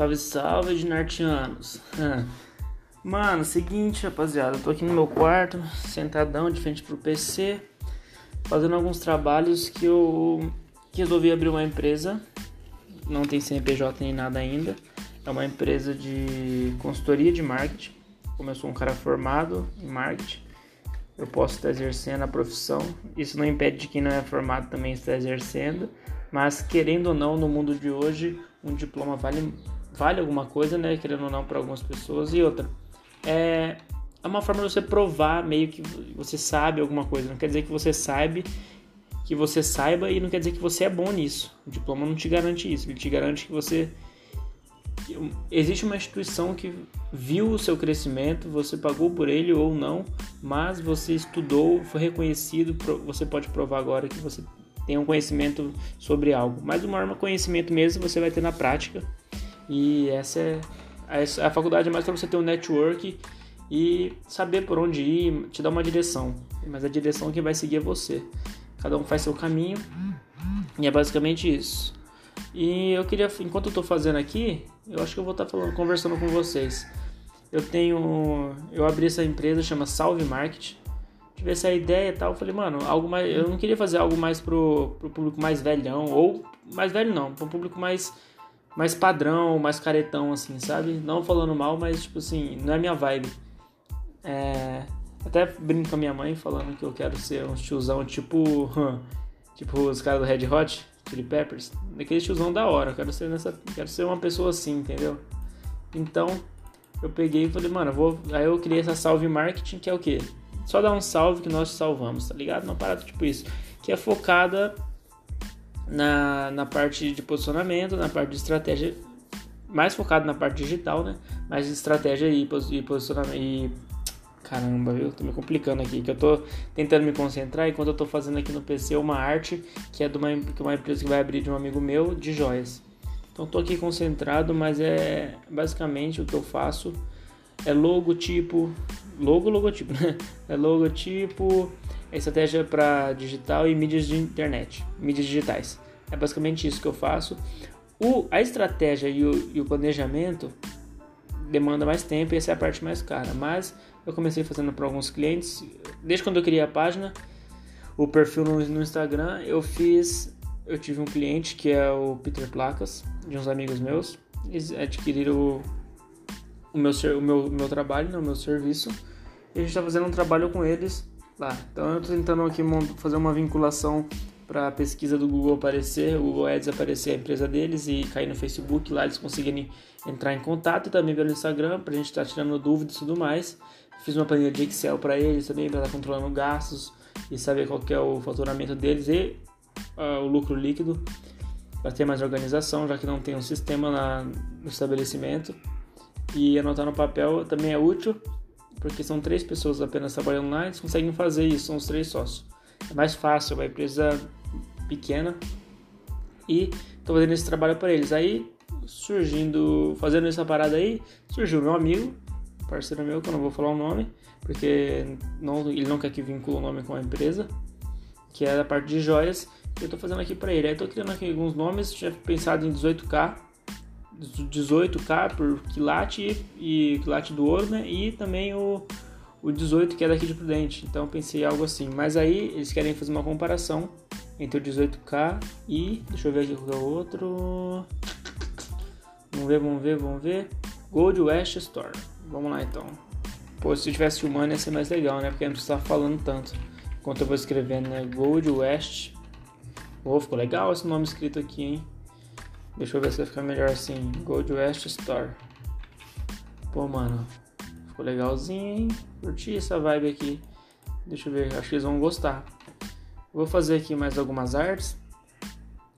Salve, salve, dinartianos. Mano, seguinte, rapaziada, eu tô aqui no meu quarto, sentadão de frente pro PC, fazendo alguns trabalhos que eu que resolvi abrir uma empresa. Não tem CNPJ nem nada ainda. É uma empresa de consultoria de marketing. Como eu sou um cara formado em marketing, eu posso estar exercendo a profissão. Isso não impede de quem não é formado também estar exercendo. Mas querendo ou não, no mundo de hoje, um diploma vale, vale alguma coisa, né? Querendo ou não, para algumas pessoas. E outra, é, é uma forma de você provar meio que você sabe alguma coisa. Não quer dizer que você sabe que você saiba e não quer dizer que você é bom nisso. O diploma não te garante isso. Ele te garante que você existe uma instituição que viu o seu crescimento, você pagou por ele ou não, mas você estudou, foi reconhecido, você pode provar agora que você tem um conhecimento sobre algo. Mas o maior conhecimento mesmo você vai ter na prática. E essa é a faculdade é mais para você ter um network e saber por onde ir, te dar uma direção. Mas a direção que vai seguir é você. Cada um faz seu caminho. E é basicamente isso. E eu queria, enquanto eu estou fazendo aqui, eu acho que eu vou estar tá falando, conversando com vocês. Eu tenho, eu abri essa empresa chama Salve Market. Tive essa ideia e tal, eu falei, mano, algo mais, eu não queria fazer algo mais pro, pro público mais velhão ou mais velho não, pro público mais mais padrão, mais caretão assim, sabe? Não falando mal, mas tipo assim, não é minha vibe. É, até brinco com a minha mãe falando que eu quero ser um tiozão tipo tipo os caras do Red Hot, Chili Peppers, daquele tiozão da hora, eu quero ser nessa, quero ser uma pessoa assim, entendeu? Então, eu peguei e falei, mano, eu vou, aí eu criei essa salve marketing que é o quê? Só dar um salve que nós salvamos, tá ligado? Uma parada tipo isso, que é focada na, na parte de posicionamento, na parte de estratégia, mais focado na parte digital, né? Mais estratégia e, e posicionamento e Caramba, viu? Tô me complicando aqui, que eu tô tentando me concentrar enquanto eu tô fazendo aqui no PC uma arte que é de uma, é uma empresa que vai abrir de um amigo meu de joias. Então tô aqui concentrado, mas é basicamente o que eu faço é logotipo, logo logotipo, né? É logotipo, é estratégia para digital e mídias de internet, mídias digitais. É basicamente isso que eu faço. O, a estratégia e o, e o planejamento demanda mais tempo e essa é a parte mais cara, mas eu comecei fazendo para alguns clientes. Desde quando eu criei a página, o perfil no, no Instagram, eu fiz. Eu tive um cliente que é o Peter Placas, de uns amigos meus. Eles adquiriram o, meu, o meu, meu trabalho, né, o meu serviço. E a gente está fazendo um trabalho com eles lá. Então eu estou tentando aqui fazer uma vinculação para a pesquisa do Google aparecer, o Google Ads aparecer a empresa deles e cair no Facebook, lá eles conseguirem entrar em contato e também pelo Instagram para a gente estar tá tirando dúvidas e tudo mais. Fiz uma planilha de Excel para eles também para estar tá controlando gastos e saber qual é o faturamento deles e uh, o lucro líquido para ter mais organização, já que não tem um sistema na, no estabelecimento. E anotar no papel também é útil, porque são três pessoas apenas trabalhando lá, eles conseguem fazer isso, são os três sócios. É mais fácil, uma empresa pequena e tô fazendo esse trabalho para eles. Aí, surgindo, fazendo essa parada aí, surgiu meu amigo, parceiro meu, que eu não vou falar o nome, porque não, ele não quer que vincule o nome com a empresa, que é da parte de joias, eu tô fazendo aqui para ele. Aí tô criando aqui alguns nomes, tinha pensado em 18k, 18k por quilate e quilate do ouro, né? E também o, o 18 que é daqui de Prudente. Então pensei algo assim. Mas aí eles querem fazer uma comparação entre o 18K e. Deixa eu ver aqui qual é o outro. Vamos ver, vamos ver, vamos ver. Gold West Store. Vamos lá então. Pô, se eu tivesse filmando ia ser mais legal, né? Porque não precisava falando tanto. Enquanto eu vou escrevendo, né? Gold West. Pô, ficou legal esse nome escrito aqui, hein? Deixa eu ver se vai ficar melhor assim. Gold West Store. Pô, mano. Ficou legalzinho, hein? Curti essa vibe aqui. Deixa eu ver, acho que eles vão gostar. Vou fazer aqui mais algumas artes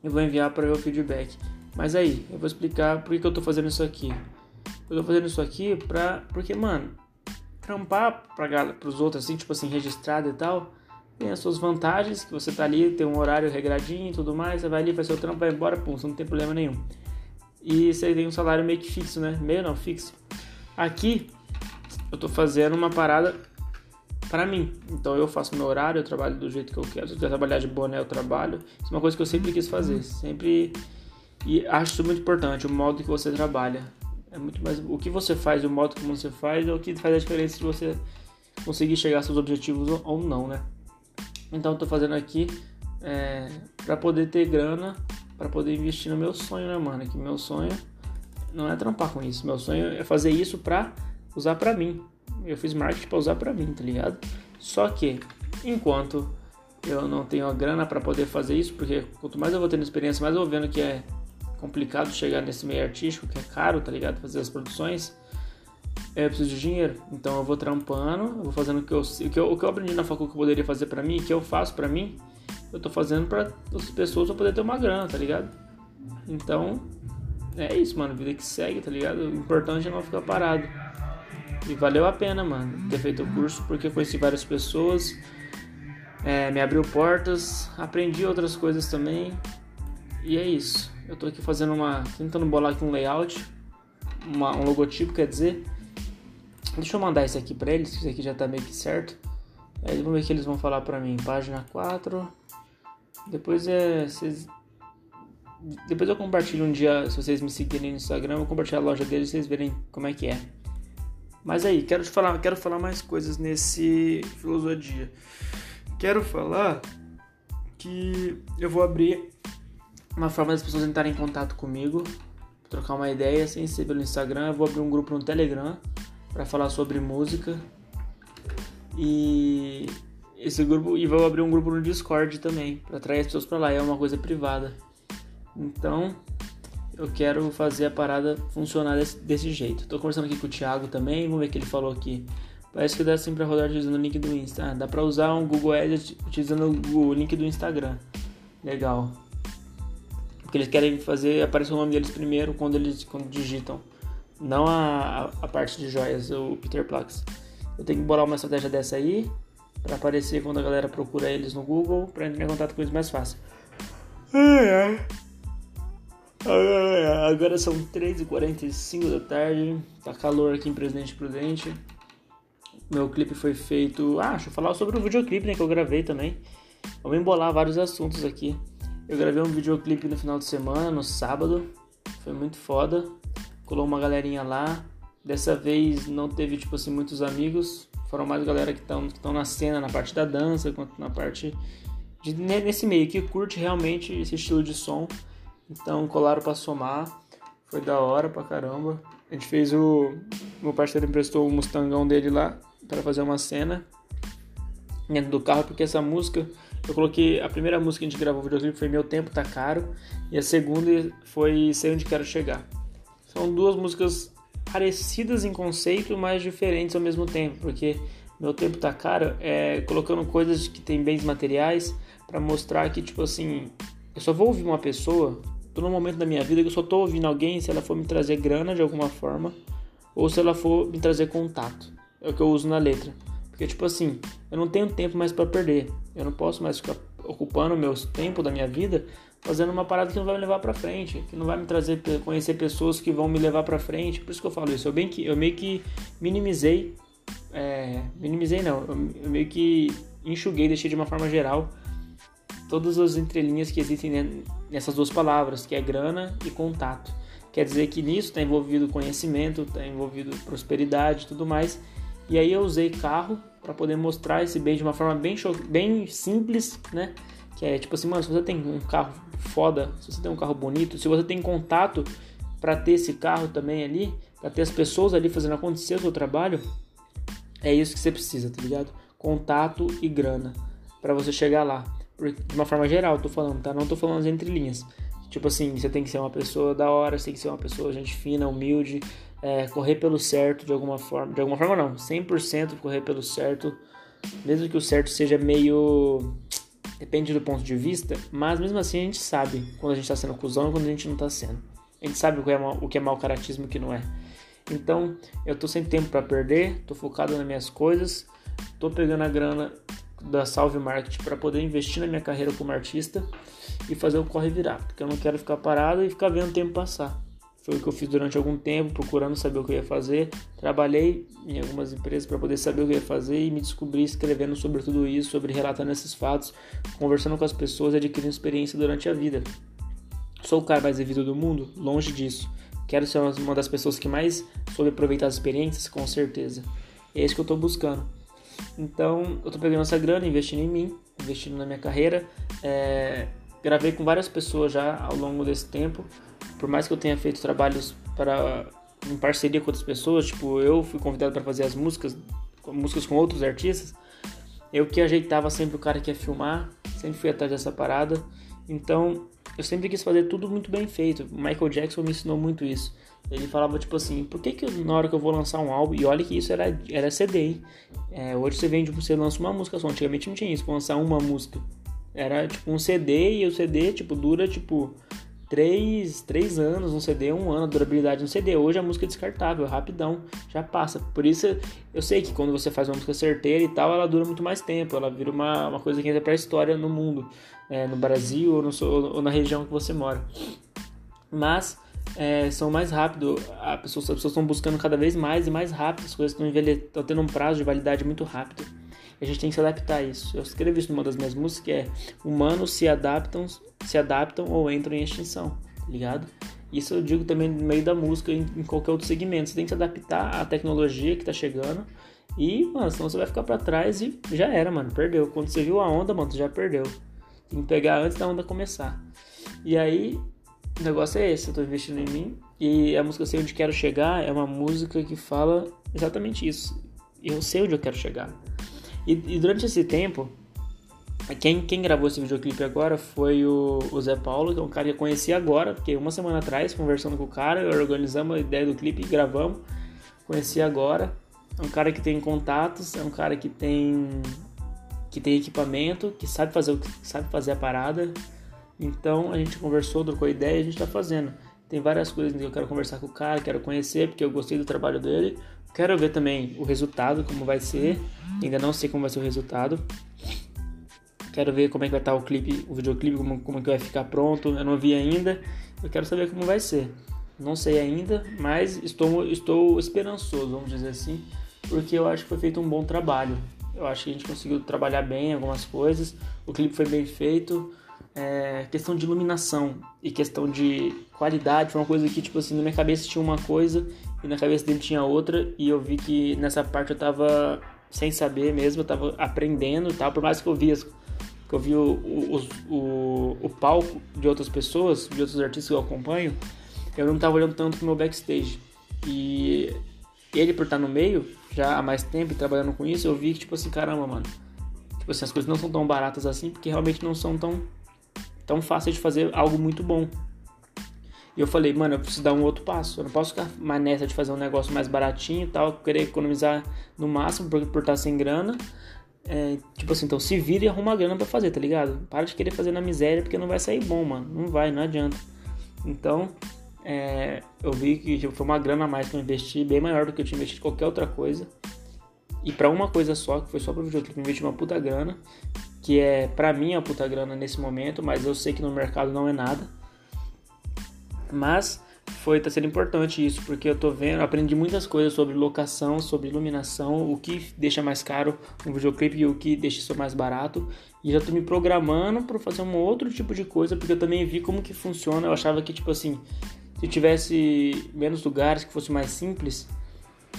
e vou enviar para o feedback. Mas aí, eu vou explicar por que eu tô fazendo isso aqui. Eu tô fazendo isso aqui pra. Porque, mano, trampar pra, pros outros, assim, tipo assim, registrado e tal, tem as suas vantagens, que você tá ali, tem um horário regradinho e tudo mais, você vai ali, faz seu trampo, vai embora, pum, você não tem problema nenhum. E você tem um salário meio que fixo, né? Meio não, fixo. Aqui, eu tô fazendo uma parada para mim. Então eu faço meu horário, eu trabalho do jeito que eu quero. Se eu quiser trabalhar de boné, eu trabalho. Isso é uma coisa que eu sempre quis fazer. Sempre E acho isso muito importante, o modo que você trabalha. É muito mais o que você faz, o modo como você faz é o que faz a diferença se você conseguir chegar aos seus objetivos ou não, né? Então tô fazendo aqui é, para poder ter grana, para poder investir no meu sonho, né, mano? Que meu sonho não é trampar com isso. Meu sonho é fazer isso pra usar pra mim. Eu fiz marketing pra usar pra mim, tá ligado? Só que, enquanto eu não tenho a grana para poder fazer isso, porque quanto mais eu vou tendo experiência, mais eu vou vendo que é complicado chegar nesse meio artístico, que é caro, tá ligado? Fazer as produções. Eu preciso de dinheiro, então eu vou trampando, eu vou fazendo o que eu, o que eu, o que eu aprendi na faculdade que eu poderia fazer para mim, que eu faço para mim, eu tô fazendo para as pessoas pra poder ter uma grana, tá ligado? Então, é isso, mano, vida que segue, tá ligado? O importante é não ficar parado. E valeu a pena, mano, ter feito o curso, porque conheci várias pessoas, é, me abriu portas, aprendi outras coisas também. E é isso. Eu tô aqui fazendo uma. tentando bolar aqui um layout, uma, um logotipo, quer dizer. Deixa eu mandar isso aqui pra eles, que isso aqui já tá meio que certo. Aí vamos ver o que eles vão falar pra mim. Página 4. Depois é. Depois eu compartilho um dia, se vocês me seguirem no Instagram, eu vou compartilhar a loja deles e vocês verem como é que é. Mas aí, quero te falar, quero falar mais coisas nesse filosofia. Quero falar que eu vou abrir uma forma das pessoas entrarem em contato comigo, trocar uma ideia, sem ser pelo Instagram. Eu vou abrir um grupo no Telegram para falar sobre música. E esse grupo e vou abrir um grupo no Discord também para atrair as pessoas para lá. É uma coisa privada. Então, eu quero fazer a parada funcionar desse, desse jeito. Tô conversando aqui com o Thiago também, vamos ver o que ele falou aqui. Parece que dá sim pra rodar utilizando o link do Insta. Ah, dá pra usar um Google Ads utilizando o link do Instagram. Legal. Porque eles querem fazer aparecer o nome deles primeiro quando eles quando digitam. Não a, a, parte de joias, o Peter Plax. Eu tenho que bolar uma estratégia dessa aí para aparecer quando a galera procura eles no Google para entrar em contato com eles mais fácil. Agora são 3h45 da tarde, tá calor aqui em Presidente Prudente. Meu clipe foi feito. Ah, deixa eu falar sobre o videoclipe né, que eu gravei também. Vamos embolar vários assuntos aqui. Eu gravei um videoclipe no final de semana, no sábado. Foi muito foda. Colou uma galerinha lá. Dessa vez não teve, tipo assim, muitos amigos. Foram mais galera que estão na cena, na parte da dança, quanto na parte. De, nesse meio, que curte realmente esse estilo de som. Então colaram para somar. Foi da hora pra caramba. A gente fez o. Meu parceiro emprestou o Mustangão dele lá para fazer uma cena dentro do carro, porque essa música. Eu coloquei. A primeira música que a gente gravou o videoclipe foi Meu Tempo Tá Caro. E a segunda foi Sei Onde Quero Chegar. São duas músicas parecidas em conceito, mas diferentes ao mesmo tempo. Porque Meu Tempo Tá Caro é colocando coisas que tem bens materiais para mostrar que, tipo assim, eu só vou ouvir uma pessoa tô num momento da minha vida que eu só tô ouvindo alguém se ela for me trazer grana de alguma forma ou se ela for me trazer contato. É o que eu uso na letra. Porque, tipo assim, eu não tenho tempo mais para perder. Eu não posso mais ficar ocupando o meu tempo da minha vida fazendo uma parada que não vai me levar para frente, que não vai me trazer conhecer pessoas que vão me levar para frente. Por isso que eu falo isso. Eu, bem que, eu meio que minimizei, é, minimizei não, eu, eu meio que enxuguei, deixei de uma forma geral todas as entrelinhas que existem nessas duas palavras, que é grana e contato. Quer dizer que nisso está envolvido conhecimento, está envolvido prosperidade tudo mais. E aí eu usei carro para poder mostrar esse bem de uma forma bem, bem simples, né? Que é tipo assim, mano, se você tem um carro foda, se você tem um carro bonito, se você tem contato para ter esse carro também ali, para ter as pessoas ali fazendo acontecer o seu trabalho, é isso que você precisa, tá ligado? Contato e grana para você chegar lá de uma forma geral, tô falando, tá? Não tô falando as entrelinhas. Tipo assim, você tem que ser uma pessoa da hora, você tem que ser uma pessoa gente fina, humilde, é, correr pelo certo de alguma forma. De alguma forma não, 100% correr pelo certo, mesmo que o certo seja meio... Depende do ponto de vista, mas mesmo assim a gente sabe quando a gente tá sendo cuzão e quando a gente não tá sendo. A gente sabe o que é mal, o que é mau caratismo e o que não é. Então, eu tô sem tempo para perder, tô focado nas minhas coisas, tô pegando a grana da Salve Marketing para poder investir na minha carreira como artista e fazer o corre virar, porque eu não quero ficar parado e ficar vendo o tempo passar. Foi o que eu fiz durante algum tempo, procurando saber o que eu ia fazer. Trabalhei em algumas empresas para poder saber o que eu ia fazer e me descobri escrevendo sobre tudo isso, sobre relatando esses fatos, conversando com as pessoas e adquirindo experiência durante a vida. Sou o cara mais devido do mundo? Longe disso. Quero ser uma das pessoas que mais soube aproveitar as experiências, com certeza. É isso que eu tô buscando. Então, eu tô pegando essa grana, investindo em mim, investindo na minha carreira. É, gravei com várias pessoas já ao longo desse tempo. Por mais que eu tenha feito trabalhos para em parceria com outras pessoas, tipo, eu fui convidado para fazer as músicas, músicas com outros artistas. Eu que ajeitava sempre o cara que ia filmar, sempre fui atrás dessa parada. Então, eu sempre quis fazer tudo muito bem feito. Michael Jackson me ensinou muito isso. Ele falava tipo assim, por que, que na hora que eu vou lançar um álbum, e olha que isso era, era CD, hein? É, hoje você vende, você lança uma música só, antigamente não tinha isso, lançar uma música. Era tipo um CD e o CD tipo dura tipo 3, 3 anos um CD, um ano a durabilidade no CD. Hoje a música é descartável, rapidão, já passa. Por isso eu sei que quando você faz uma música certeira e tal, ela dura muito mais tempo, ela vira uma, uma coisa que entra pra história no mundo, é, no Brasil ou, no, ou na região que você mora. Mas é, são mais rápido, pessoa, as pessoas estão buscando cada vez mais e mais rápido, as coisas estão tendo um prazo de validade muito rápido. A gente tem que se adaptar a isso. Eu escrevi isso numa das minhas músicas, que é humanos se adaptam, se adaptam ou entram em extinção, tá ligado? Isso eu digo também no meio da música, em, em qualquer outro segmento. Você tem que se adaptar à tecnologia que tá chegando. E, mano, senão você vai ficar para trás e já era, mano. Perdeu. Quando você viu a onda, mano, você já perdeu. Tem que pegar antes da onda começar. E aí, o negócio é esse, eu tô investindo em mim. E a música Sei Onde Quero Chegar é uma música que fala exatamente isso. Eu sei onde eu quero chegar. E, e durante esse tempo, quem, quem gravou esse videoclipe agora foi o, o, Zé Paulo, que é um cara que eu conheci agora, porque uma semana atrás, conversando com o cara, organizamos a ideia do clipe e gravamos. Conheci agora. É um cara que tem contatos, é um cara que tem que tem equipamento, que sabe fazer que sabe fazer a parada. Então a gente conversou, trocou ideia e a gente tá fazendo. Tem várias coisas que eu quero conversar com o cara, quero conhecer, porque eu gostei do trabalho dele. Quero ver também o resultado, como vai ser. Ainda não sei como vai ser o resultado. Quero ver como é que vai estar o clipe, o videoclipe, como, como é que vai ficar pronto. Eu não vi ainda. Eu quero saber como vai ser. Não sei ainda, mas estou, estou esperançoso, vamos dizer assim, porque eu acho que foi feito um bom trabalho. Eu acho que a gente conseguiu trabalhar bem algumas coisas. O clipe foi bem feito é, questão de iluminação e questão de qualidade foi uma coisa que, tipo assim, na minha cabeça tinha uma coisa e na cabeça dele tinha outra e eu vi que nessa parte eu tava sem saber mesmo, eu tava aprendendo e tal, por mais que eu via que eu vi o, o, o, o palco de outras pessoas, de outros artistas que eu acompanho, eu não tava olhando tanto pro meu backstage. E ele, por estar no meio, já há mais tempo trabalhando com isso, eu vi que, tipo assim, caramba, mano. Tipo assim, as coisas não são tão baratas assim, porque realmente não são tão tão fácil de fazer algo muito bom. E eu falei, mano, eu preciso dar um outro passo. Eu não posso ficar mais nessa de fazer um negócio mais baratinho e tal, querer economizar no máximo por, por estar sem grana. É, tipo assim, então se vira e arruma grana pra fazer, tá ligado? Para de querer fazer na miséria porque não vai sair bom, mano. Não vai, não adianta. Então, é, eu vi que tipo, foi uma grana a mais que eu investi, bem maior do que eu tinha investido em qualquer outra coisa. E para uma coisa só, que foi só pro videoclipe, eu investi uma puta grana que é para mim a puta grana nesse momento, mas eu sei que no mercado não é nada. Mas foi tá sendo importante isso, porque eu tô vendo, aprendi muitas coisas sobre locação, sobre iluminação, o que deixa mais caro um videoclipe e o que deixa isso mais barato. E já tô me programando para fazer um outro tipo de coisa, porque eu também vi como que funciona. Eu achava que tipo assim, se tivesse menos lugares, que fosse mais simples,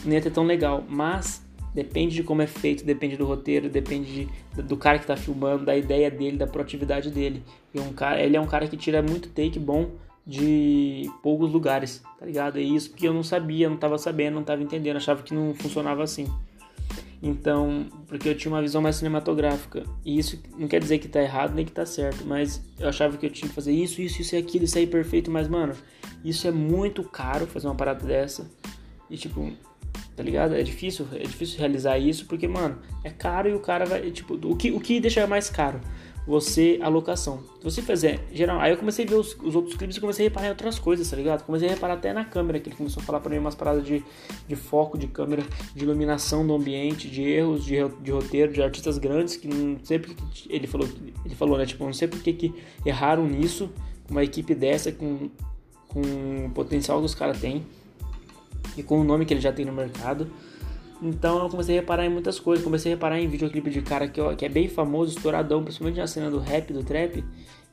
não ia ter tão legal, mas Depende de como é feito, depende do roteiro, depende de, do cara que está filmando, da ideia dele, da proatividade dele. E um cara, ele é um cara que tira muito take bom de poucos lugares, tá ligado? É isso que eu não sabia, não estava sabendo, não estava entendendo, achava que não funcionava assim. Então, porque eu tinha uma visão mais cinematográfica. E isso não quer dizer que tá errado nem que tá certo, mas eu achava que eu tinha que fazer isso, isso, isso e aquilo, isso aí perfeito, mas mano, isso é muito caro fazer uma parada dessa. E tipo, tá ligado? É difícil, é difícil realizar isso porque, mano, é caro e o cara vai, tipo, o que, o que deixa mais caro? Você, a locação. Se você fizer, geral, aí eu comecei a ver os, os, outros clipes e comecei a reparar em outras coisas, tá ligado? Comecei a reparar até na câmera, que ele começou a falar pra mim umas paradas de, de foco, de câmera, de iluminação do ambiente, de erros, de, de roteiro, de artistas grandes, que não sei porque ele falou, ele falou, né? Tipo, não sei porque que erraram nisso, uma equipe dessa, com, com o potencial que os caras têm e com o nome que ele já tem no mercado. Então eu comecei a reparar em muitas coisas. Comecei a reparar em videoclipe de cara que, ó, que é bem famoso, estouradão, principalmente na cena do rap, do trap.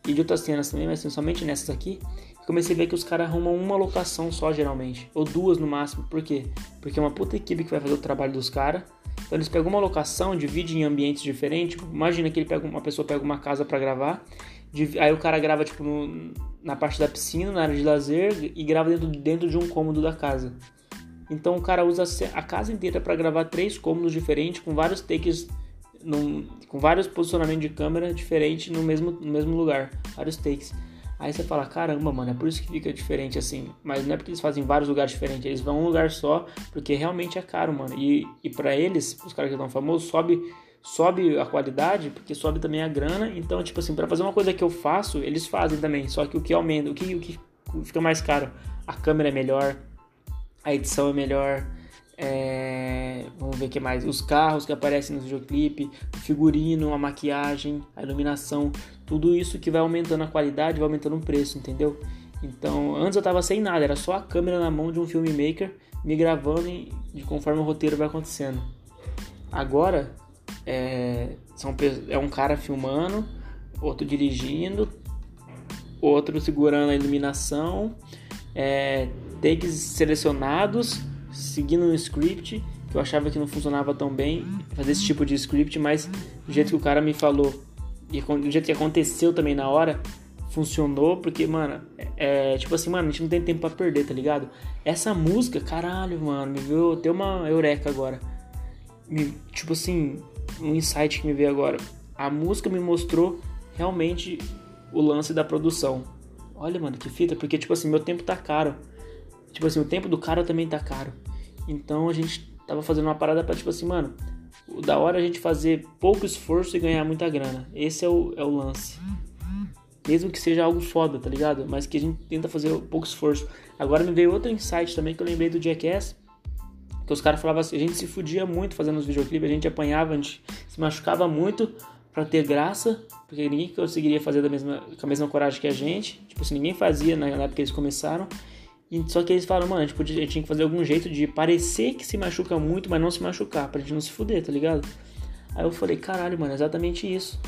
e de outras cenas também, mas somente nessas aqui, comecei a ver que os caras arrumam uma locação só, geralmente. Ou duas no máximo. Por quê? Porque é uma puta equipe que vai fazer o trabalho dos caras. Então eles pegam uma locação, dividem em ambientes diferentes. Tipo, imagina que ele pega, uma pessoa pega uma casa para gravar. Aí o cara grava, tipo, no, na parte da piscina, na área de lazer, e grava dentro, dentro de um cômodo da casa. Então o cara usa a casa inteira para gravar três cômodos diferentes, com vários takes, num, com vários posicionamentos de câmera diferentes no mesmo, no mesmo lugar. Vários takes. Aí você fala, caramba, mano, é por isso que fica diferente assim. Mas não é porque eles fazem vários lugares diferentes, eles vão um lugar só, porque realmente é caro, mano. E, e para eles, os caras que estão famosos, sobe, sobe a qualidade, porque sobe também a grana. Então, tipo assim, para fazer uma coisa que eu faço, eles fazem também. Só que o que aumenta, o que, o que fica mais caro? A câmera é melhor, a edição é melhor, é, vamos ver o que mais. Os carros que aparecem no videoclipe, o figurino, a maquiagem, a iluminação, tudo isso que vai aumentando a qualidade, vai aumentando o preço, entendeu? Então, antes eu tava sem nada, era só a câmera na mão de um filmmaker me gravando e, de conforme o roteiro vai acontecendo. Agora é, são, é um cara filmando, outro dirigindo, outro segurando a iluminação, é, takes selecionados seguindo um script que eu achava que não funcionava tão bem, fazer esse tipo de script, mas do jeito que o cara me falou e do jeito que aconteceu também na hora, funcionou, porque, mano, é, é tipo assim, mano, a gente não tem tempo para perder, tá ligado? Essa música, caralho, mano, me veio até uma eureka agora. Me, tipo assim, um insight que me veio agora. A música me mostrou realmente o lance da produção. Olha, mano, que fita, porque, tipo assim, meu tempo tá caro. Tipo assim, o tempo do cara também tá caro. Então a gente tava fazendo uma parada pra, tipo assim, mano, o da hora é a gente fazer pouco esforço e ganhar muita grana. Esse é o, é o lance. Mesmo que seja algo foda, tá ligado? Mas que a gente tenta fazer pouco esforço. Agora me veio outro insight também que eu lembrei do Jackass. Que os caras falavam assim, a gente se fudia muito fazendo os videoclipes, a gente apanhava, a gente se machucava muito para ter graça, porque ninguém conseguiria fazer da mesma, com a mesma coragem que a gente. Tipo assim, ninguém fazia na época que eles começaram. E, só que eles falaram, mano, a gente, podia, a gente tinha que fazer algum jeito de parecer que se machuca muito, mas não se machucar, pra gente não se fuder, tá ligado? Aí eu falei, caralho, mano, é exatamente isso.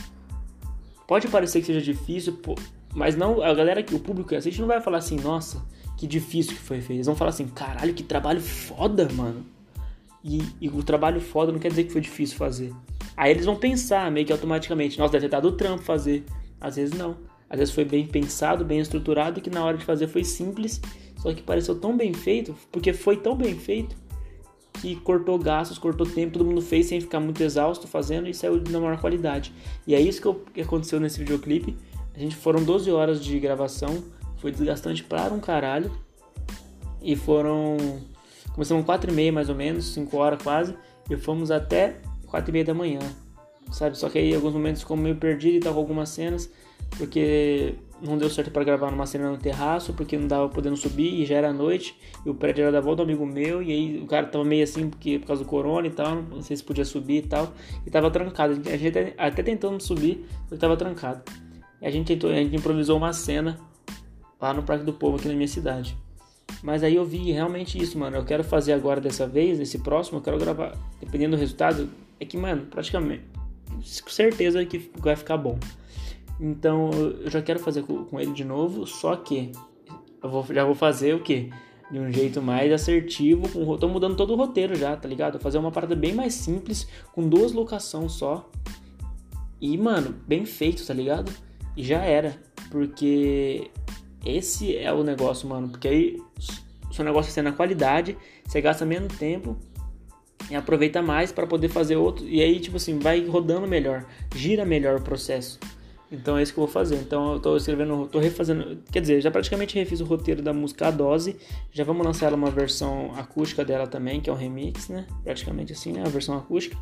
Pode parecer que seja difícil, pô, mas não, a galera que o público assiste não vai falar assim, nossa, que difícil que foi feito. Eles vão falar assim, caralho, que trabalho foda, mano. E, e, o trabalho foda não quer dizer que foi difícil fazer. Aí eles vão pensar meio que automaticamente, nossa, deve ter dado trampo fazer. Às vezes não. Às vezes foi bem pensado, bem estruturado que na hora de fazer foi simples só que pareceu tão bem feito, porque foi tão bem feito, que cortou gastos, cortou tempo, todo mundo fez sem ficar muito exausto fazendo e saiu na maior qualidade. E é isso que aconteceu nesse videoclipe. A gente foram 12 horas de gravação, foi desgastante para um caralho. E foram. Começamos 4 e meia mais ou menos, 5 horas quase, e fomos até 4 e meia da manhã. Sabe? Só que aí alguns momentos ficou meio perdido e tava algumas cenas, porque não deu certo para gravar numa cena no terraço, porque não dava podendo subir e já era noite, e o prédio era da volta do amigo meu, e aí o cara tava meio assim porque, por causa do corona e tal, não sei se podia subir e tal, e tava trancado. A gente até, até tentando subir, ele tava trancado. E a gente, tentou, a gente improvisou uma cena lá no Parque do Povo, aqui na minha cidade. Mas aí eu vi realmente isso, mano. Eu quero fazer agora dessa vez, esse próximo, eu quero gravar. Dependendo do resultado, é que, mano, praticamente, com certeza que vai ficar bom. Então eu já quero fazer com ele de novo, só que eu vou, já vou fazer o que? De um jeito mais assertivo, com, tô mudando todo o roteiro já, tá ligado? Vou fazer uma parada bem mais simples, com duas locações só. E, mano, bem feito, tá ligado? E já era, porque esse é o negócio, mano. Porque aí o seu negócio é na qualidade, você gasta menos tempo e aproveita mais para poder fazer outro. E aí, tipo assim, vai rodando melhor, gira melhor o processo. Então é isso que eu vou fazer. Então eu tô escrevendo, tô refazendo, quer dizer, já praticamente refiz o roteiro da música A Dose. Já vamos lançar ela uma versão acústica dela também, que é um remix, né? Praticamente assim, né? A versão acústica.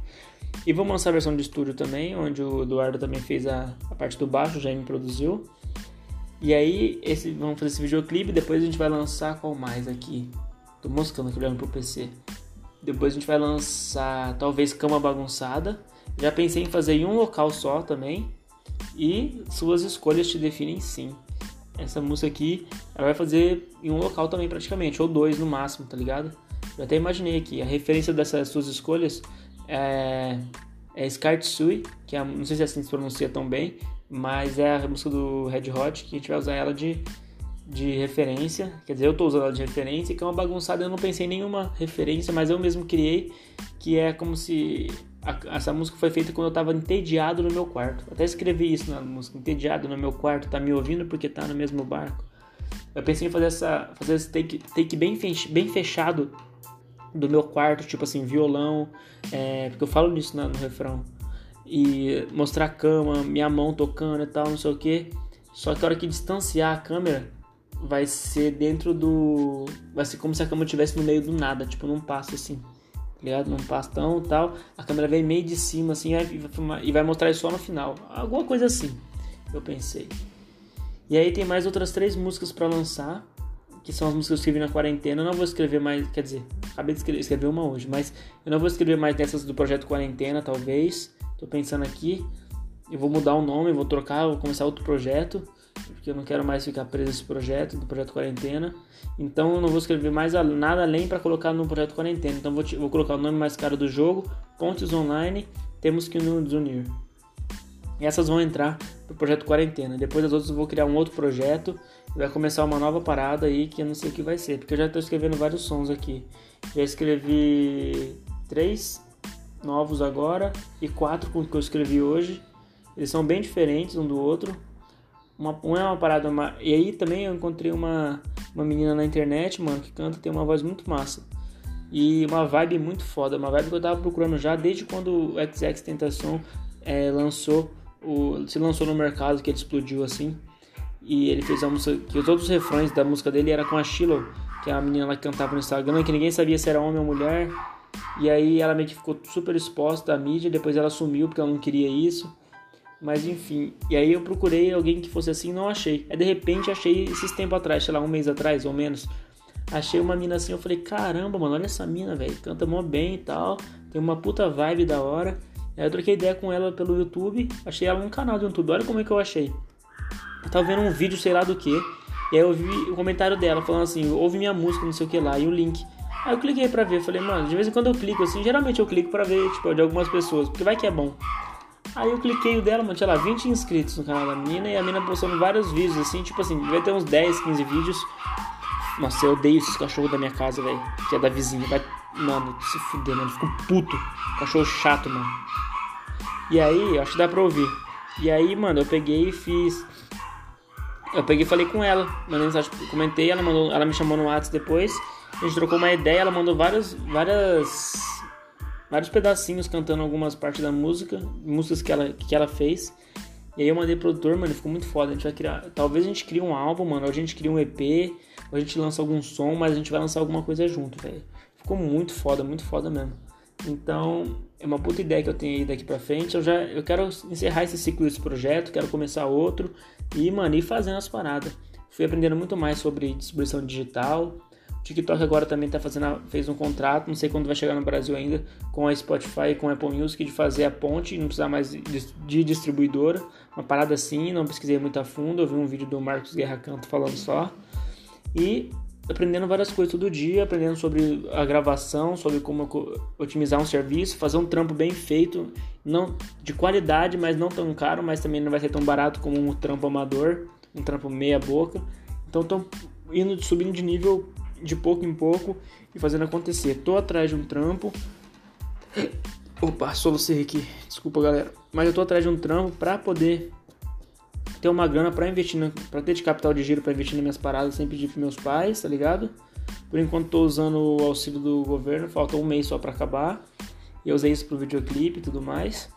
E vamos lançar a versão de estúdio também, onde o Eduardo também fez a, a parte do baixo, já me produziu. E aí, esse, vamos fazer esse videoclipe, depois a gente vai lançar qual mais aqui? Tô moscando aqui olhando pro PC. Depois a gente vai lançar, talvez, Cama Bagunçada. Já pensei em fazer em um local só também, e suas escolhas te definem sim. Essa música aqui, ela vai fazer em um local também praticamente, ou dois no máximo, tá ligado? Eu até imaginei aqui, a referência dessas suas escolhas é, é Skartsui, que é, não sei se assim se pronuncia tão bem, mas é a música do Red Hot que a gente vai usar ela de, de referência. Quer dizer, eu estou usando ela de referência, que é uma bagunçada, eu não pensei em nenhuma referência, mas eu mesmo criei, que é como se a, essa música foi feita quando eu estava entediado no meu quarto. Até escrevi isso na música, entediado no meu quarto, tá me ouvindo porque tá no mesmo barco. Eu pensei em fazer essa fazer esse take, take bem, bem fechado do meu quarto, tipo assim, violão, é, porque eu falo nisso no refrão. E mostrar a cama, minha mão tocando e tal, não sei o que. Só que a hora que distanciar a câmera, vai ser dentro do. Vai ser como se a câmera estivesse no meio do nada, tipo num passo assim. Tá ligado? Num pastão e tal. A câmera vem meio de cima assim e vai mostrar isso só no final. Alguma coisa assim, eu pensei. E aí tem mais outras três músicas para lançar que são as músicas que eu escrevi na quarentena. Eu não vou escrever mais, quer dizer, acabei de escrever, escrever uma hoje, mas eu não vou escrever mais dessas do projeto Quarentena, talvez. Tô pensando aqui. Eu vou mudar o nome, vou trocar, vou começar outro projeto, porque eu não quero mais ficar preso nesse projeto, do projeto Quarentena. Então eu não vou escrever mais nada além para colocar no projeto Quarentena. Então vou, vou colocar o nome mais caro do jogo, Pontes Online, temos que nos unir. Essas vão entrar pro projeto Quarentena. Depois das outras eu vou criar um outro projeto vai começar uma nova parada aí que eu não sei o que vai ser, porque eu já estou escrevendo vários sons aqui. Já escrevi três novos agora e quatro com que eu escrevi hoje. Eles são bem diferentes um do outro. Uma, um é uma parada. Uma, e aí também eu encontrei uma, uma menina na internet, mano, que canta tem uma voz muito massa. E uma vibe muito foda, uma vibe que eu tava procurando já desde quando o XX Tentação é, lançou, o, se lançou no mercado, que ele explodiu assim. E ele fez a música, que todos os refrões da música dele era com a Shiloh, que é a menina lá que cantava no Instagram, que ninguém sabia se era homem ou mulher. E aí ela meio que ficou super exposta à mídia, depois ela sumiu porque ela não queria isso. Mas enfim, e aí eu procurei alguém que fosse assim não achei. Aí de repente achei esses tempos atrás, sei lá, um mês atrás ou menos. Achei uma mina assim, eu falei, caramba, mano, olha essa mina, velho. Canta mó bem e tal. Tem uma puta vibe da hora. Aí eu troquei ideia com ela pelo YouTube. Achei ela no canal do YouTube. Olha como é que eu achei. Eu tava vendo um vídeo, sei lá do que. E aí eu vi o comentário dela falando assim, ouve minha música, não sei o que lá, e o link. Aí eu cliquei pra ver, falei, mano, de vez em quando eu clico assim, geralmente eu clico pra ver, tipo, de algumas pessoas, porque vai que é bom. Aí eu cliquei o dela, mano, tinha lá 20 inscritos no canal da mina e a mina postando vários vídeos assim, tipo assim, vai ter uns 10, 15 vídeos. Nossa, eu odeio esses cachorros da minha casa, velho, que é da vizinha. Vai, mano, se fuder, mano, fico puto. Cachorro chato, mano. E aí, acho que dá pra ouvir. E aí, mano, eu peguei e fiz eu peguei e falei com ela, mandei mensagem, comentei, ela, mandou, ela me chamou no WhatsApp depois, a gente trocou uma ideia, ela mandou várias, várias, vários pedacinhos cantando algumas partes da música, músicas que ela, que ela fez. E aí eu mandei pro produtor, mano, ficou muito foda. A gente vai criar. Talvez a gente crie um álbum, mano. Ou a gente cria um EP, ou a gente lança algum som, mas a gente vai lançar alguma coisa junto, velho. Ficou muito foda, muito foda mesmo. Então, é uma puta ideia que eu tenho aí daqui pra frente. Eu já eu quero encerrar esse ciclo desse projeto, quero começar outro e, mano, ir fazendo as paradas. Fui aprendendo muito mais sobre distribuição digital. TikTok agora também tá fazendo, fez um contrato, não sei quando vai chegar no Brasil ainda, com a Spotify e com a Apple Music de fazer a ponte, não precisar mais de distribuidora. Uma parada assim, não pesquisei muito a fundo, eu vi um vídeo do Marcos Guerra Canto falando só. E aprendendo várias coisas todo dia, aprendendo sobre a gravação, sobre como otimizar um serviço, fazer um trampo bem feito, não de qualidade, mas não tão caro, mas também não vai ser tão barato como um trampo amador, um trampo meia boca. Então estou indo subindo de nível de pouco em pouco e fazendo acontecer. Tô atrás de um trampo. Opa, solucei aqui. Desculpa, galera. Mas eu tô atrás de um trampo para poder ter uma grana para investir, para ter de capital de giro para investir nas minhas paradas sem pedir pros meus pais, tá ligado? Por enquanto tô usando o auxílio do governo, falta um mês só para acabar. Eu usei isso pro videoclipe e tudo mais.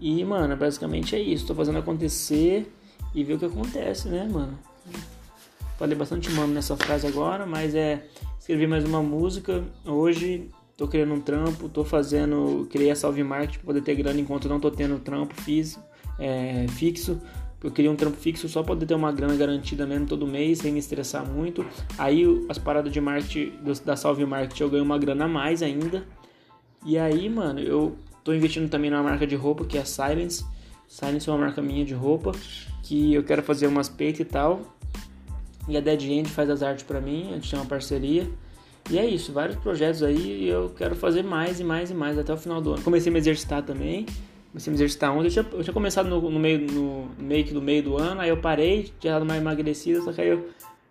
E, mano, basicamente é isso. Tô fazendo acontecer e ver o que acontece, né, mano? Falei bastante mano nessa frase agora, mas é escrevi mais uma música. Hoje tô criando um trampo, tô fazendo, criei a Salve Market pra poder ter grana enquanto não tô tendo trampo fiz, é, fixo. Eu queria um trampo fixo só poder ter uma grana garantida mesmo todo mês, sem me estressar muito. Aí as paradas de marketing da Salve Market eu ganho uma grana a mais ainda. E aí, mano, eu tô investindo também numa marca de roupa que é a Silence. Silence é uma marca minha de roupa que eu quero fazer umas peitas e tal. E a Dead End faz as artes para mim, a gente tem uma parceria. E é isso, vários projetos aí e eu quero fazer mais e mais e mais até o final do ano. Comecei a me exercitar também, comecei a me exercitar ontem. Eu tinha, eu tinha começado no, no, meio, no meio que no meio do ano, aí eu parei, tinha dado uma emagrecida, só que aí eu,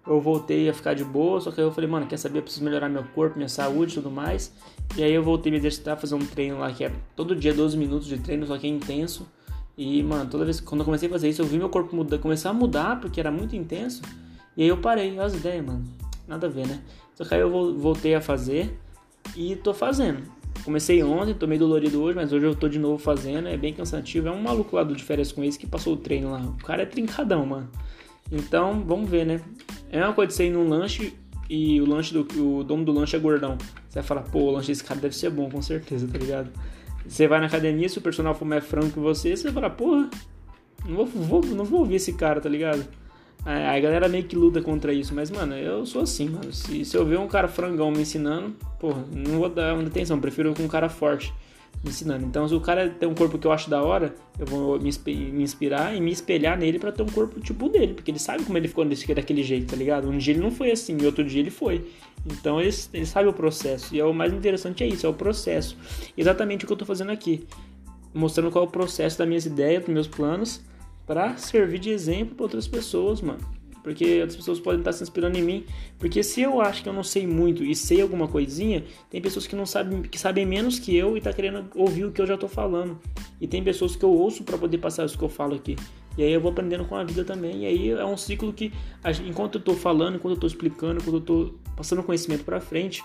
eu voltei a ficar de boa, só que aí eu falei, mano, quer saber? Eu preciso melhorar meu corpo, minha saúde e tudo mais. E aí eu voltei a me exercitar, fazer um treino lá que é todo dia 12 minutos de treino, só que é intenso. E, mano, toda vez quando eu comecei a fazer isso, eu vi meu corpo mudar, começar a mudar, porque era muito intenso. E aí eu parei, olha as ideias, mano. Nada a ver, né? Só que aí eu voltei a fazer e tô fazendo. Comecei ontem, tô meio dolorido hoje, mas hoje eu tô de novo fazendo. É bem cansativo. É um maluco lá do de férias com esse que passou o treino lá. O cara é trincadão, mano. Então, vamos ver, né? É uma coisa de você ir num lanche e o lanche do o dono do lanche é gordão. Você vai falar, pô, o lanche desse cara deve ser bom, com certeza, tá ligado? Você vai na academia, se o personal for mais franco que você, você vai falar, porra, não vou, vou, não vou ouvir esse cara, tá ligado? A, a galera meio que luta contra isso, mas, mano, eu sou assim, mano. Se, se eu ver um cara frangão me ensinando, porra, não vou dar muita atenção, prefiro com um cara forte me ensinando. Então, se o cara tem um corpo que eu acho da hora, eu vou me, inspirar e me espelhar nele para ter um corpo tipo dele, porque ele sabe como ele ficou daquele jeito, tá ligado? Um dia ele não foi assim, e outro dia ele foi. Então, ele, ele sabe o processo. E é o mais interessante é isso, é o processo. Exatamente o que eu tô fazendo aqui. Mostrando qual é o processo das minhas ideias, dos meus planos, para servir de exemplo para outras pessoas, mano. Porque outras pessoas podem estar se inspirando em mim. Porque se eu acho que eu não sei muito e sei alguma coisinha, tem pessoas que não sabem, que sabem menos que eu e tá querendo ouvir o que eu já tô falando. E tem pessoas que eu ouço para poder passar isso que eu falo aqui. E aí eu vou aprendendo com a vida também. E aí é um ciclo que, enquanto eu tô falando, enquanto eu tô explicando, enquanto eu tô passando conhecimento para frente,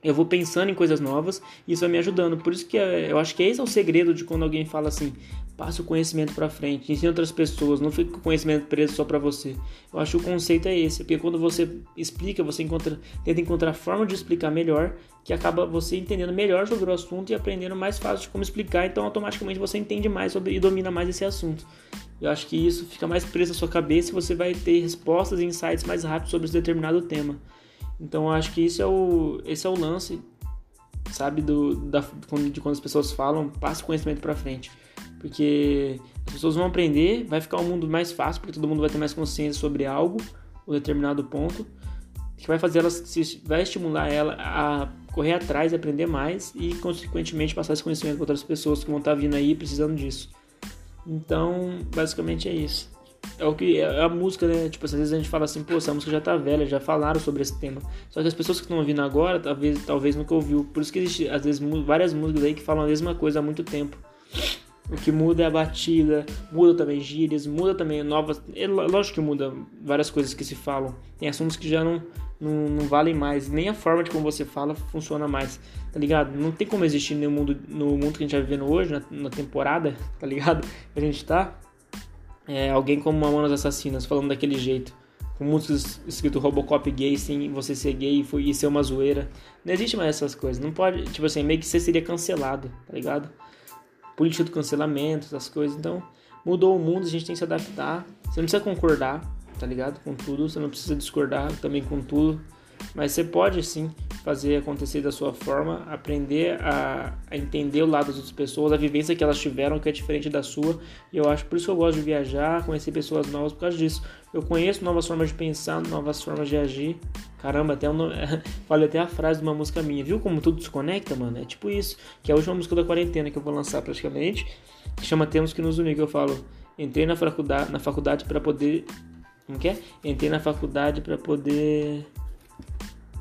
eu vou pensando em coisas novas e isso vai me ajudando. Por isso que é, eu acho que esse é o segredo de quando alguém fala assim: passe o conhecimento para frente, ensine outras pessoas, não fique com o conhecimento preso só para você. Eu acho que o conceito é esse, porque quando você explica, você encontra, tenta encontrar forma de explicar melhor, que acaba você entendendo melhor sobre o assunto e aprendendo mais fácil de como explicar, então automaticamente você entende mais sobre e domina mais esse assunto. Eu acho que isso fica mais preso na sua cabeça e você vai ter respostas e insights mais rápidos sobre esse determinado tema. Então eu acho que isso é o, esse é o lance, sabe, do, da, de quando as pessoas falam, passa o conhecimento para frente. Porque as pessoas vão aprender, vai ficar um mundo mais fácil, porque todo mundo vai ter mais consciência sobre algo, um determinado ponto, que vai fazer ela, vai estimular ela a correr atrás, aprender mais e, consequentemente, passar esse conhecimento para outras pessoas que vão estar vindo aí precisando disso. Então, basicamente é isso é o que é a música, né? Tipo, às vezes a gente fala assim, pô, essa música já tá velha, já falaram sobre esse tema. Só que as pessoas que estão ouvindo agora, talvez, talvez nunca ouviu. Por isso que existe, às vezes, várias músicas aí que falam a mesma coisa há muito tempo. O que muda é a batida, muda também gírias, muda também novas. É, lógico que muda várias coisas que se falam. Tem assuntos que já não, não, não valem mais. Nem a forma de como você fala funciona mais, tá ligado? Não tem como existir no mundo, no mundo que a gente tá vivendo hoje, na, na temporada, tá ligado? Que a gente tá é, alguém como Mamonas Assassinas falando daquele jeito. Com músicas escrito Robocop gay sem você ser gay e ser uma zoeira. Não existe mais essas coisas. Não pode, tipo assim, meio que você seria cancelado, tá ligado? Política do cancelamento, essas coisas. Então, mudou o mundo, a gente tem que se adaptar. Você não precisa concordar, tá ligado? Com tudo, você não precisa discordar também com tudo. Mas você pode sim fazer acontecer da sua forma, aprender a, a, entender o lado das outras pessoas, a vivência que elas tiveram, que é diferente da sua. E eu acho por isso que eu gosto de viajar, conhecer pessoas novas por causa disso. Eu conheço novas formas de pensar, novas formas de agir. Caramba, até um, falei até a frase de uma música minha. Viu como tudo se conecta, mano? É tipo isso. Que é a última música da quarentena que eu vou lançar praticamente. Que chama Temos que nos unir, que eu falo. Entrei na faculdade, na faculdade para poder. Como que é? Entrei na faculdade para poder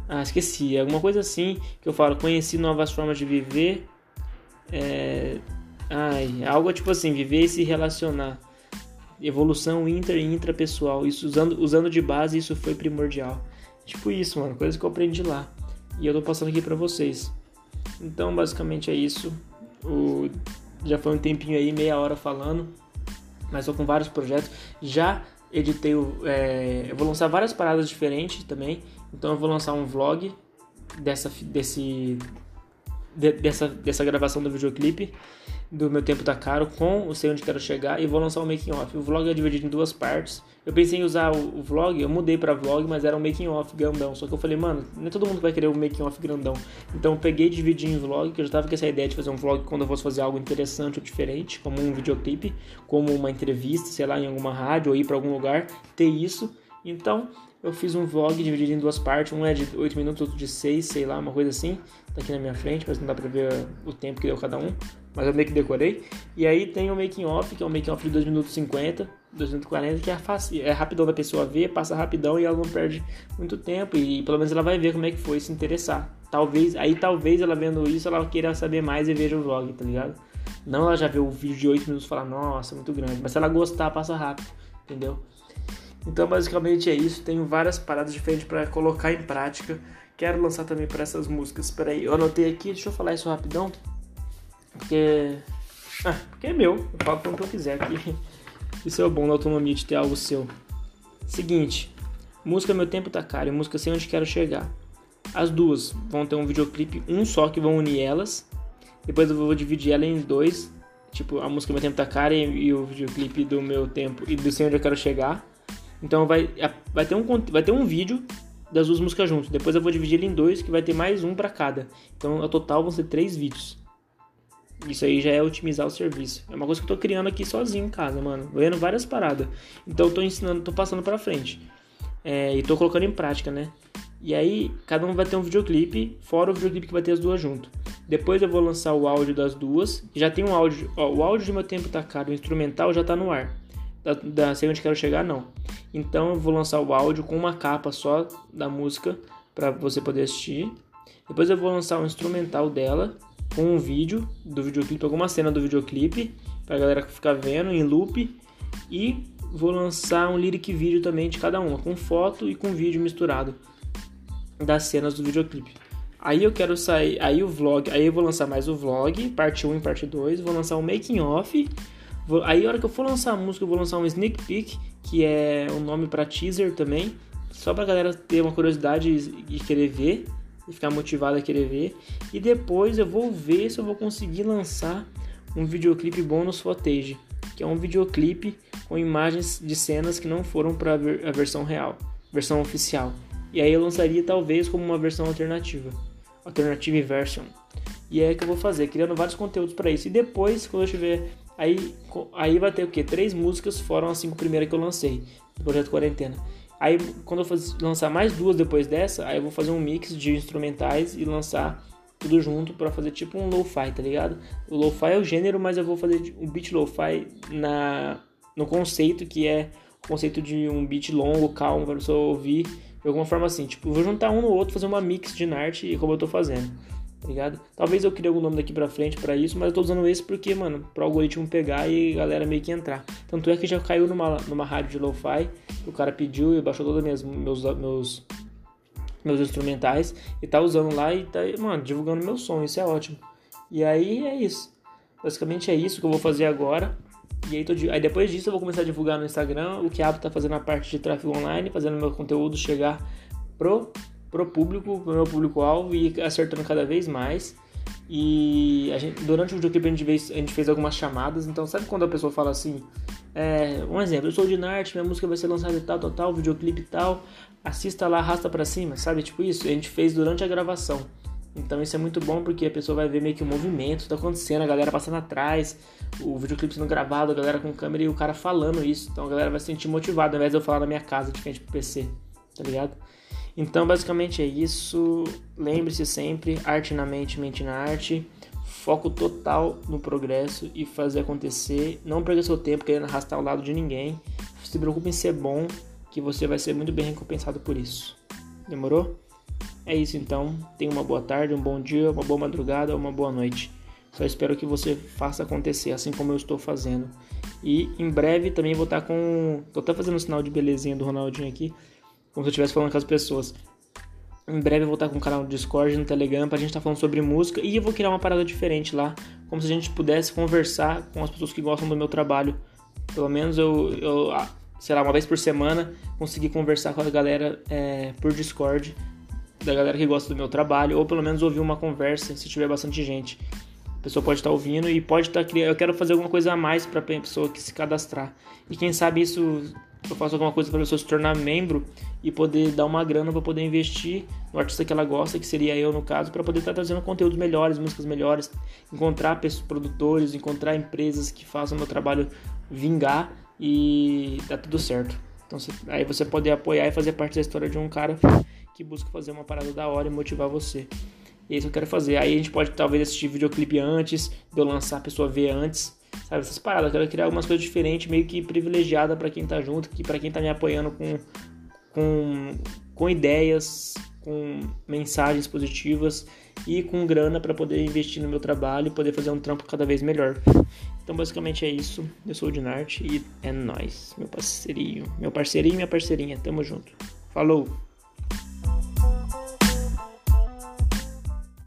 ah, esqueci. Alguma coisa assim que eu falo. Conheci novas formas de viver. É... Ai, algo tipo assim, viver e se relacionar. Evolução inter e intrapessoal. Isso usando, usando de base, isso foi primordial. Tipo isso, mano. Coisa que eu aprendi lá. E eu tô passando aqui pra vocês. Então, basicamente é isso. O... Já foi um tempinho aí, meia hora falando. Mas tô com vários projetos. Já editei. É... Eu vou lançar várias paradas diferentes também. Então eu vou lançar um vlog dessa, desse, de, dessa, dessa gravação do videoclipe do meu tempo tá caro com o sei onde quero chegar e vou lançar um making off. O vlog é dividido em duas partes. Eu pensei em usar o, o vlog, eu mudei para vlog, mas era um making off grandão. Só que eu falei, mano, nem todo mundo vai querer um making off grandão. Então eu peguei e dividi em vlog, que eu já tava com essa ideia de fazer um vlog quando eu fosse fazer algo interessante ou diferente, como um videoclipe, como uma entrevista, sei lá, em alguma rádio ou ir para algum lugar, ter isso. Então, eu fiz um vlog dividido em duas partes, um é de 8 minutos, outro de 6, sei lá, uma coisa assim, tá aqui na minha frente, mas não dá pra ver o tempo que deu cada um. mas eu meio que decorei. E aí tem o making off, que é um making off de 2 minutos e 50, 2 minutos e 40, que é, fácil, é rapidão da pessoa ver, passa rapidão e ela não perde muito tempo. E pelo menos ela vai ver como é que foi, se interessar. Talvez, aí talvez ela vendo isso, ela queira saber mais e veja o vlog, tá ligado? Não ela já vê o vídeo de 8 minutos e fala, nossa, muito grande. Mas se ela gostar, passa rápido, entendeu? Então basicamente é isso. Tenho várias paradas diferentes para colocar em prática. Quero lançar também para essas músicas. Espera aí, eu anotei aqui, deixa eu falar isso rapidão. Porque. Ah, porque é meu. Eu falo quando eu quiser aqui. Isso é o bom da autonomia de ter algo seu. Seguinte. Música Meu Tempo Tá Caro e música Sei Onde Quero Chegar. As duas vão ter um videoclipe, um só que vão unir elas. Depois eu vou dividir ela em dois. Tipo, a música Meu Tempo Tá Caro e, e o videoclipe do Meu Tempo e do Sei Onde Eu Quero Chegar. Então vai, vai, ter um, vai ter um vídeo das duas músicas juntos. Depois eu vou dividir ele em dois, que vai ter mais um para cada. Então, ao total vão ser três vídeos. Isso aí já é otimizar o serviço. É uma coisa que eu tô criando aqui sozinho em casa, mano. Vendo várias paradas. Então eu tô ensinando, tô passando pra frente. É, e tô colocando em prática, né? E aí, cada um vai ter um videoclipe, fora o videoclipe que vai ter as duas junto. Depois eu vou lançar o áudio das duas. Já tem um áudio. Ó, o áudio de meu tempo tá caro, o instrumental já tá no ar. Da, da sei onde quero chegar, não. Então eu vou lançar o áudio com uma capa só da música para você poder assistir. Depois eu vou lançar o instrumental dela com um vídeo do videoclipe, alguma cena do videoclipe, pra galera ficar vendo em loop. E vou lançar um lyric vídeo também de cada uma, com foto e com vídeo misturado das cenas do videoclipe. Aí eu quero sair, aí o vlog, aí eu vou lançar mais o vlog, parte 1 e parte 2, vou lançar o making off. Aí a hora que eu for lançar a música, eu vou lançar um sneak peek, que é um nome para teaser também, só pra galera ter uma curiosidade e querer ver e ficar motivado a querer ver. E depois eu vou ver se eu vou conseguir lançar um videoclipe bônus footage, que é um videoclipe com imagens de cenas que não foram para a versão real, versão oficial. E aí eu lançaria talvez como uma versão alternativa, alternative version. E é que eu vou fazer, criando vários conteúdos para isso. E depois, quando eu tiver aí aí vai ter o que? Três músicas foram as cinco primeiras que eu lancei do projeto Quarentena. Aí quando eu for lançar mais duas depois dessa, aí eu vou fazer um mix de instrumentais e lançar tudo junto para fazer tipo um lo-fi, tá ligado? O lo-fi é o gênero, mas eu vou fazer um beat lo-fi na no conceito que é o conceito de um beat longo, calmo, para pessoa ouvir de alguma forma assim, tipo, vou juntar um no outro, fazer uma mix de narte como eu tô fazendo ligado? Talvez eu crie algum nome daqui pra frente para isso, mas eu tô usando esse porque, mano, pro algoritmo pegar e galera meio que entrar. Tanto é que já caiu numa, numa rádio de lo-fi, o cara pediu e baixou todos meus, meus, meus, meus instrumentais e tá usando lá e tá, mano, divulgando meu som, isso é ótimo. E aí é isso. Basicamente é isso que eu vou fazer agora. E aí, tô, aí depois disso eu vou começar a divulgar no Instagram o que a Abo tá fazendo a parte de tráfego online, fazendo meu conteúdo chegar pro pro público, pro meu público-alvo e acertando cada vez mais. E gente, durante o videoclipe a gente, fez, a gente fez algumas chamadas, então sabe quando a pessoa fala assim, é, um exemplo, eu sou de Nart, minha música vai ser lançada tal, tal, tal, videoclipe tal, assista lá, arrasta para cima, sabe? Tipo isso, a gente fez durante a gravação. Então isso é muito bom porque a pessoa vai ver meio que o movimento tá acontecendo, a galera passando atrás, o videoclipe sendo gravado, a galera com câmera e o cara falando isso. Então a galera vai se sentir motivada ao invés de eu falar na minha casa de frente pro PC, tá ligado? Então, basicamente é isso. Lembre-se sempre: arte na mente, mente na arte. Foco total no progresso e fazer acontecer. Não perca seu tempo querendo arrastar ao lado de ninguém. Se preocupe em ser bom, que você vai ser muito bem recompensado por isso. Demorou? É isso então. Tenha uma boa tarde, um bom dia, uma boa madrugada, uma boa noite. Só espero que você faça acontecer, assim como eu estou fazendo. E em breve também vou estar com. Tô até fazendo o um sinal de belezinha do Ronaldinho aqui como se eu estivesse falando com as pessoas. Em breve eu vou estar com um canal no Discord, no Telegram, pra gente estar tá falando sobre música. E eu vou criar uma parada diferente lá, como se a gente pudesse conversar com as pessoas que gostam do meu trabalho. Pelo menos eu, eu sei lá, uma vez por semana, conseguir conversar com a galera é, por Discord, da galera que gosta do meu trabalho, ou pelo menos ouvir uma conversa se tiver bastante gente. Pessoa pode estar tá ouvindo e pode estar tá criando. Eu quero fazer alguma coisa a mais para a pessoa que se cadastrar. E quem sabe isso eu faço alguma coisa para a pessoa se tornar membro e poder dar uma grana para poder investir no artista que ela gosta, que seria eu no caso, para poder estar tá trazendo conteúdos melhores, músicas melhores, encontrar produtores, encontrar empresas que façam meu trabalho vingar e dá tudo certo. Então aí você pode apoiar e fazer parte da história de um cara que busca fazer uma parada da hora e motivar você. E é isso eu quero fazer. Aí a gente pode talvez assistir videoclipe antes, de eu lançar a pessoa ver antes. Sabe, essas paradas. Eu quero criar algumas coisas diferentes, meio que privilegiada para quem tá junto, que para quem tá me apoiando com, com, com ideias, com mensagens positivas e com grana para poder investir no meu trabalho e poder fazer um trampo cada vez melhor. Então basicamente é isso. Eu sou o Dinarte e é nós, meu parceirinho, meu parceirinho e minha parceirinha. Tamo junto. Falou!